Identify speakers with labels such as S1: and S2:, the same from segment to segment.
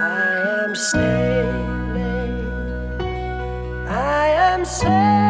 S1: I let it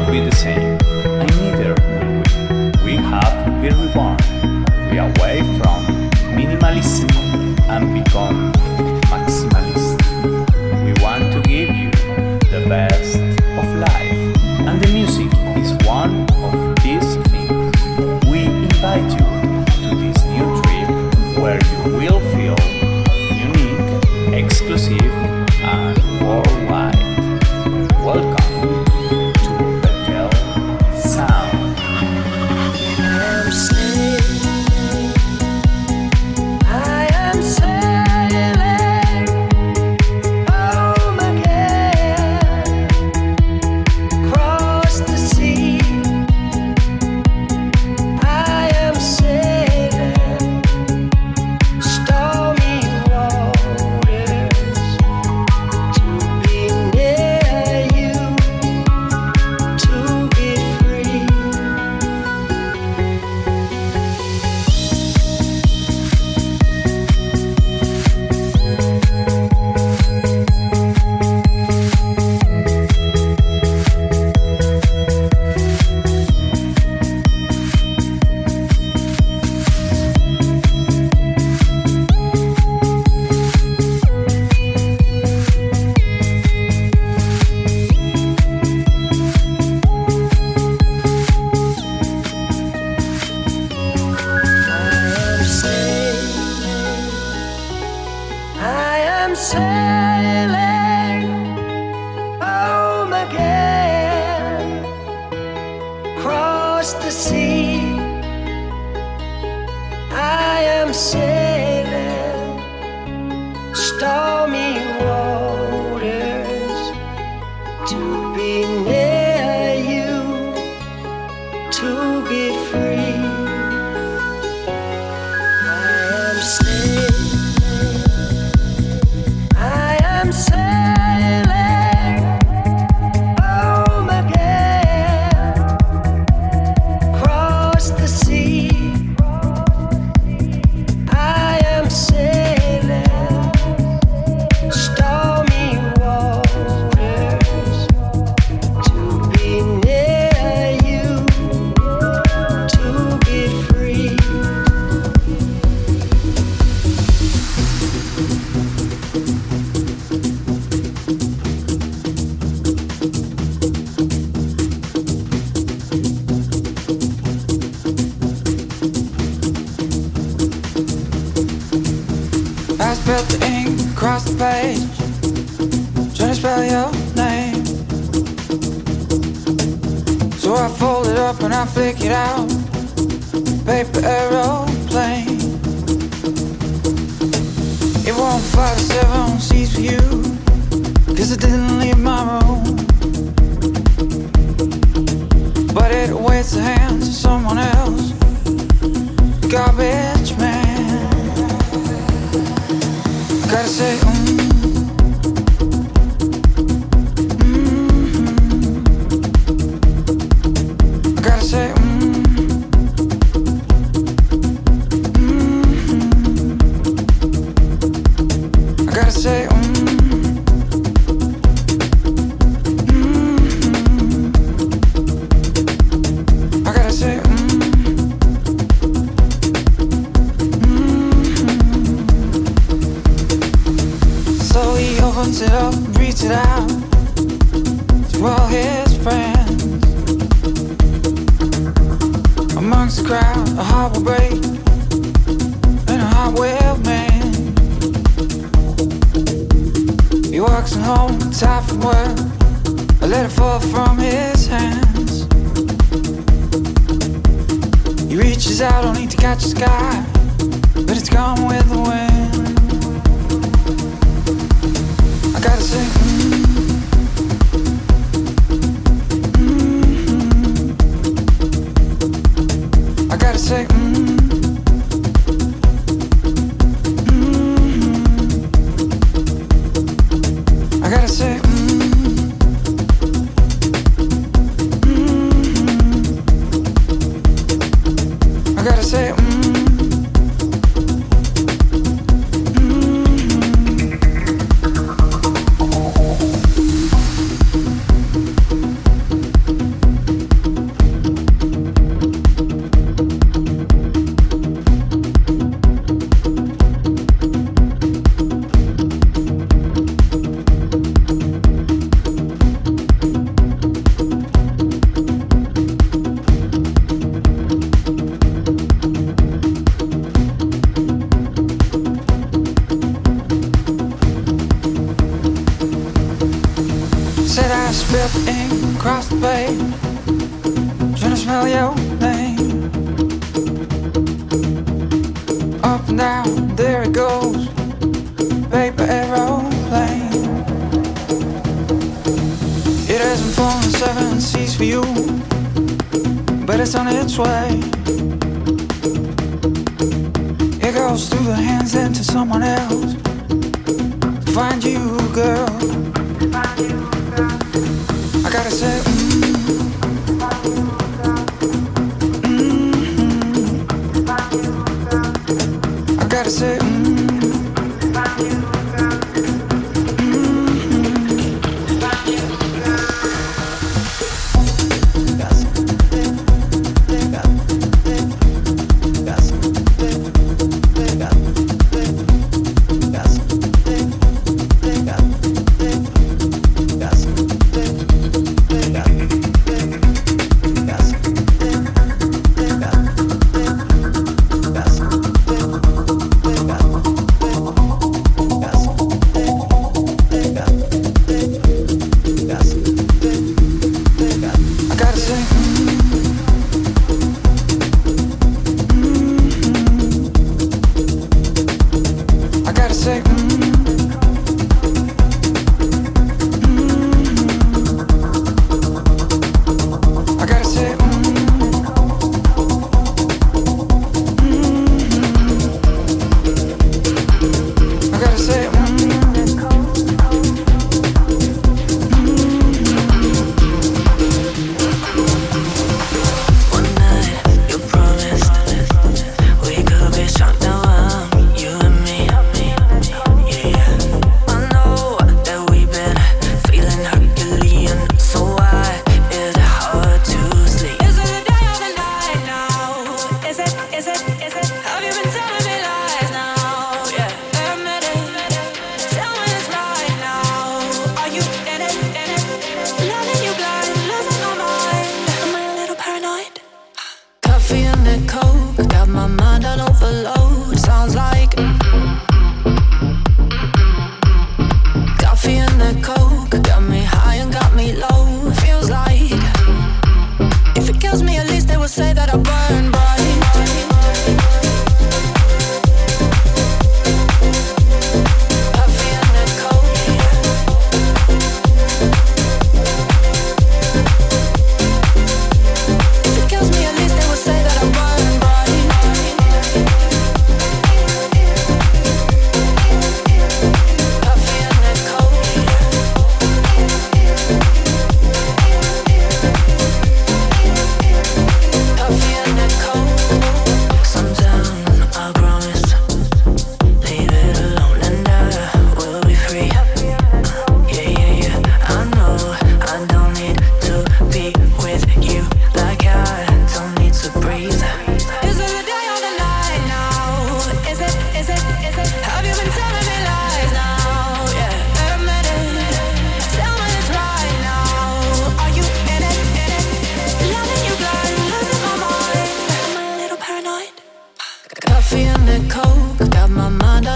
S1: fall from his hands.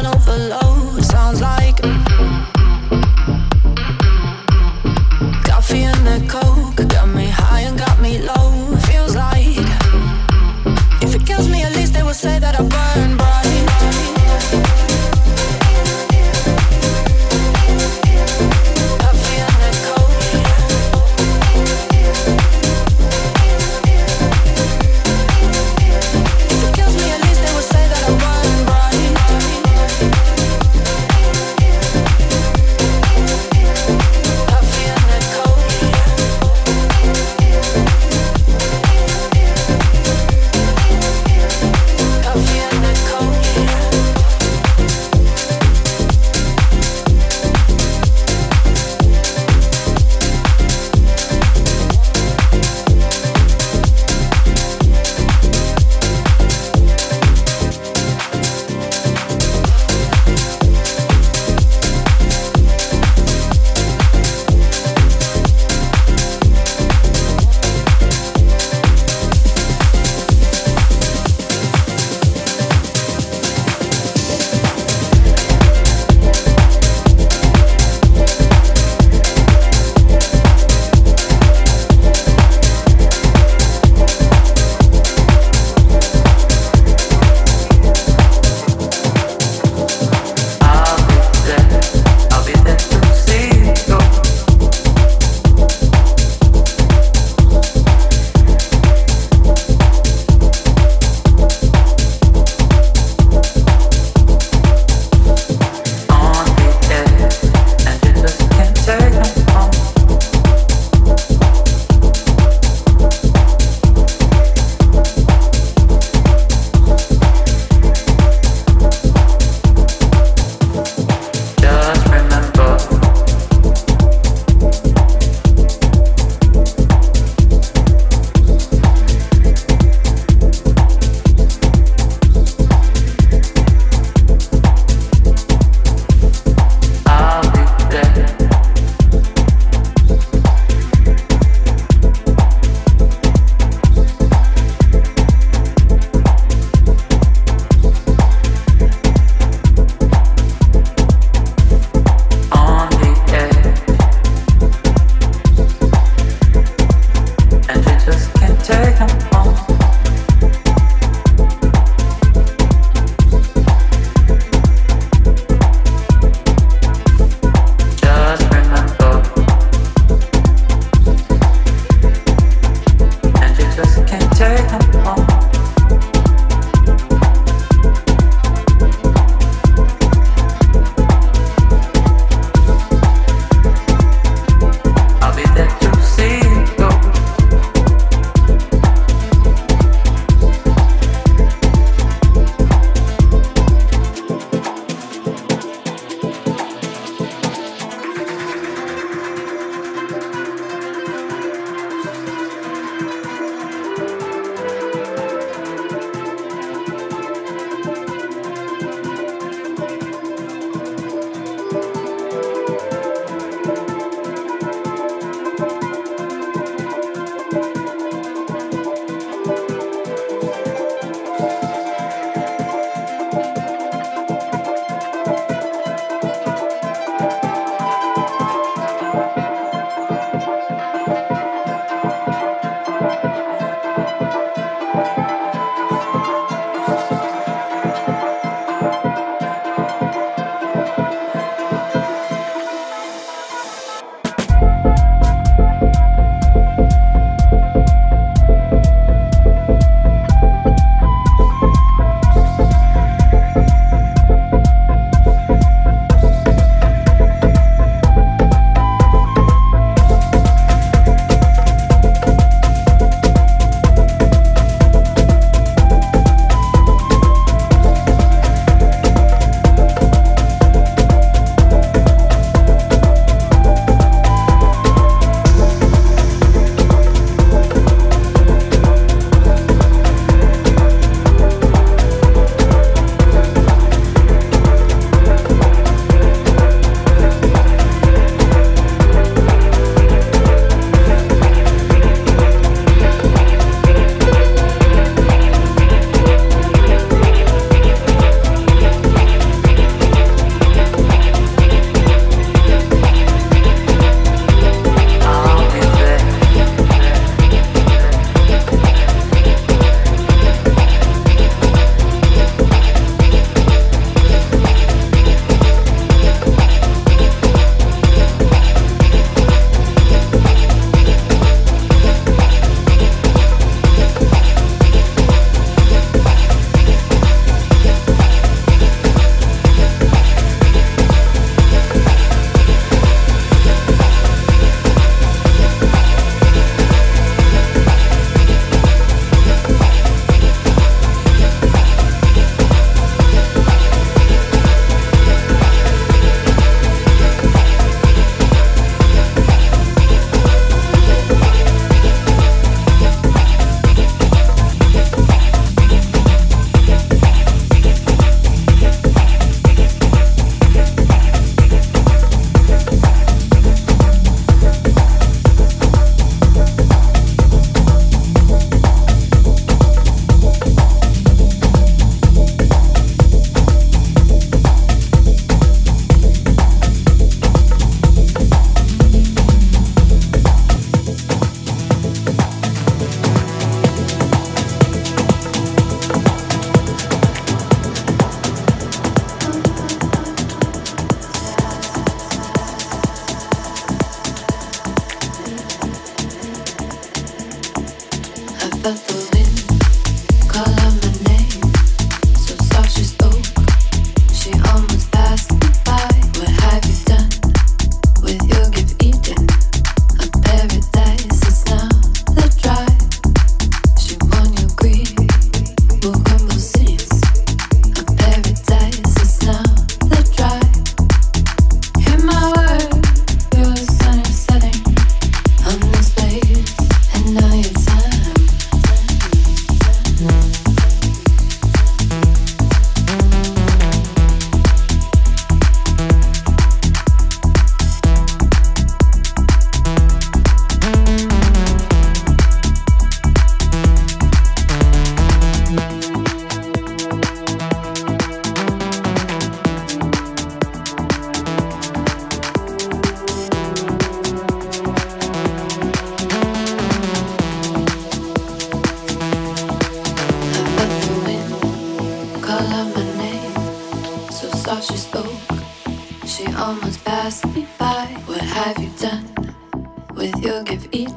S1: On
S2: overload.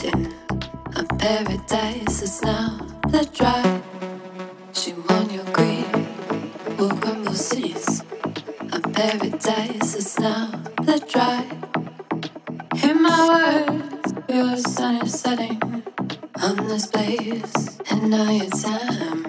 S3: Eaten? A paradise is now let dry. She won your greed, will crumble cities. A paradise is now let dry. Hear my words, your sun is setting on this place, and now your time,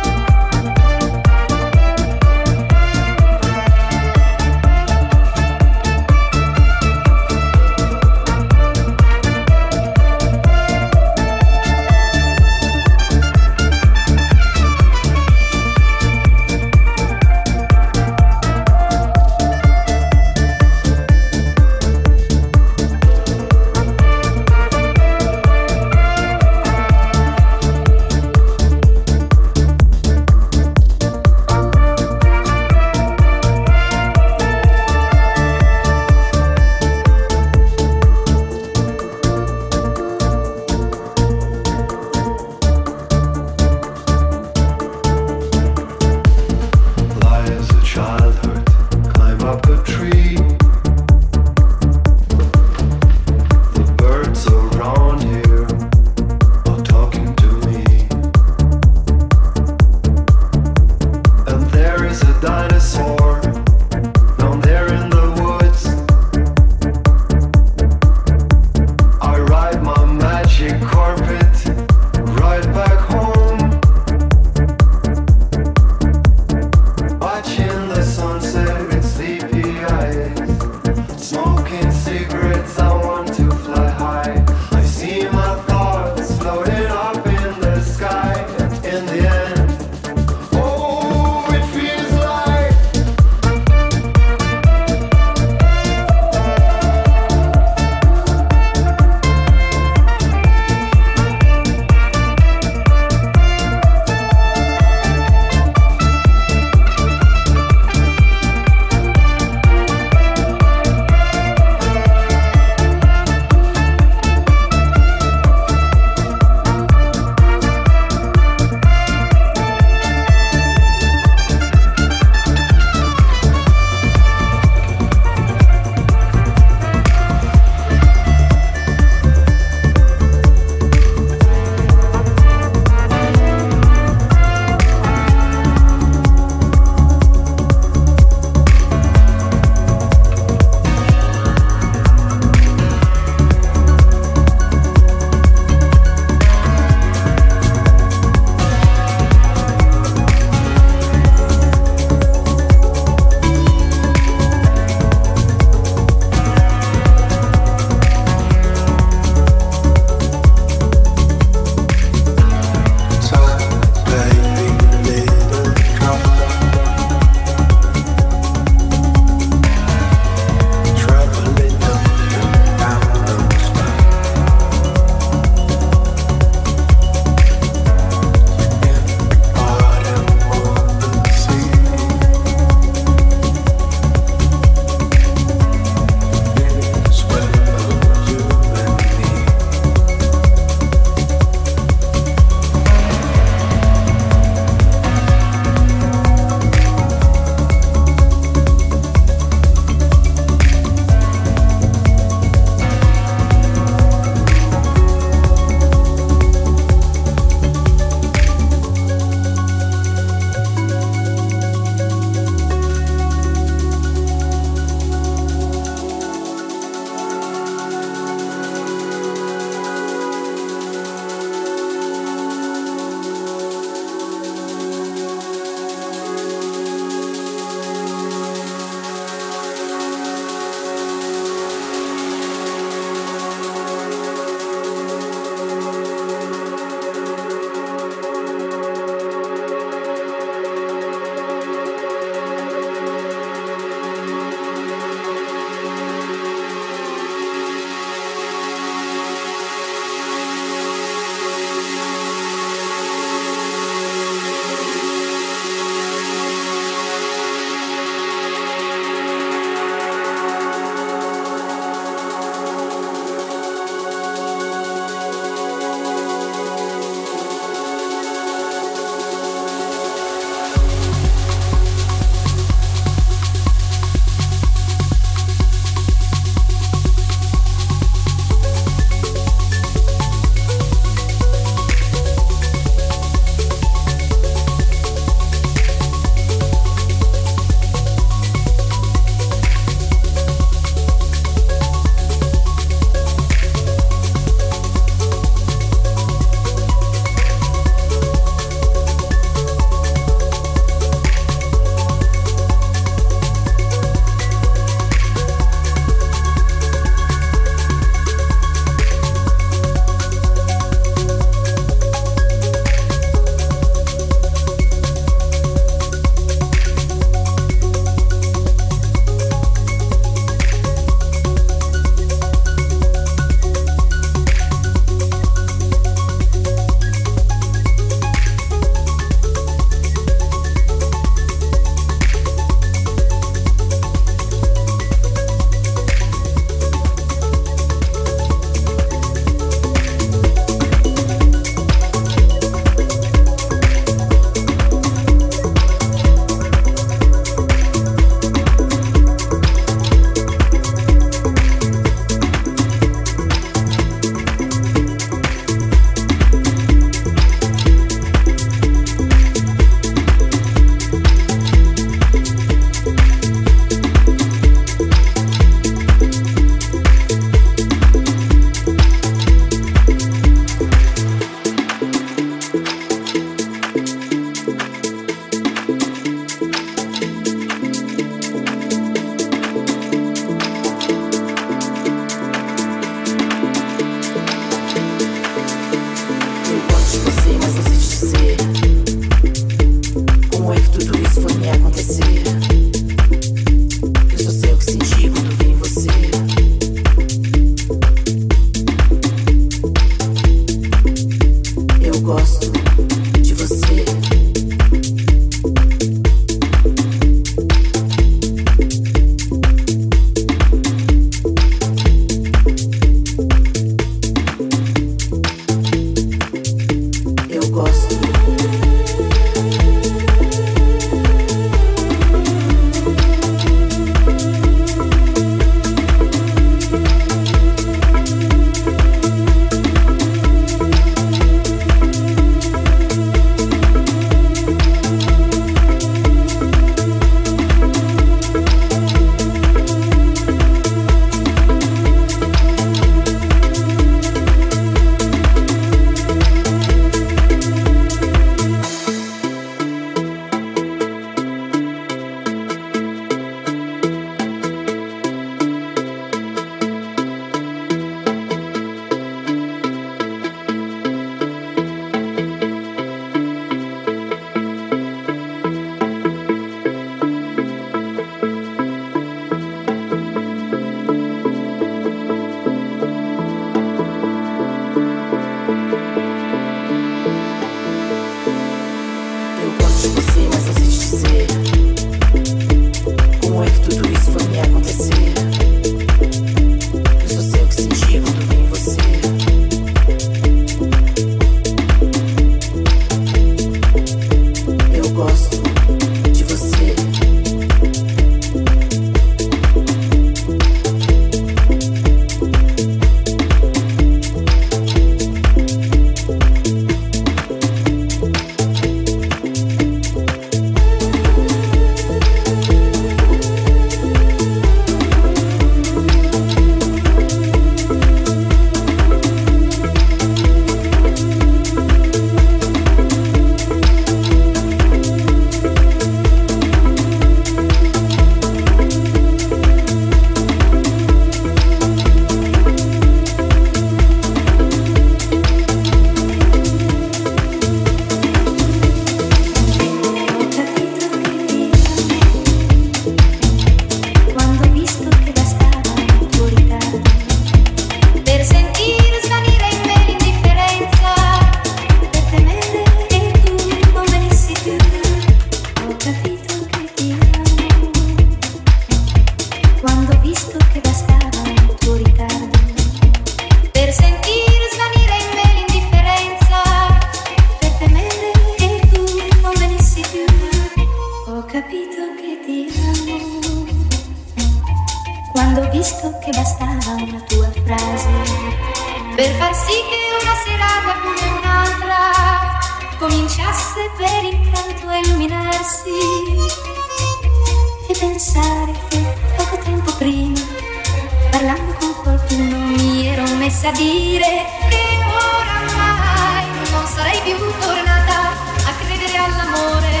S4: senza dire che oramai non
S1: sarei più tornata a credere all'amore,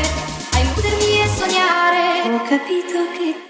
S1: a
S5: illudermi e
S2: sognare. Ho capito che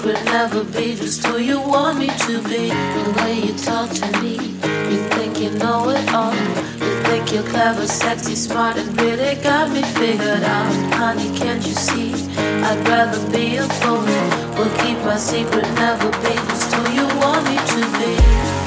S6: Secret, never be just who you want me to be. The way you talk to me, you think you know it all. You think you're clever, sexy, smart, and really got me figured out. Honey, can't you see? I'd rather be a phony. Will keep my secret, never be just who you want me to be.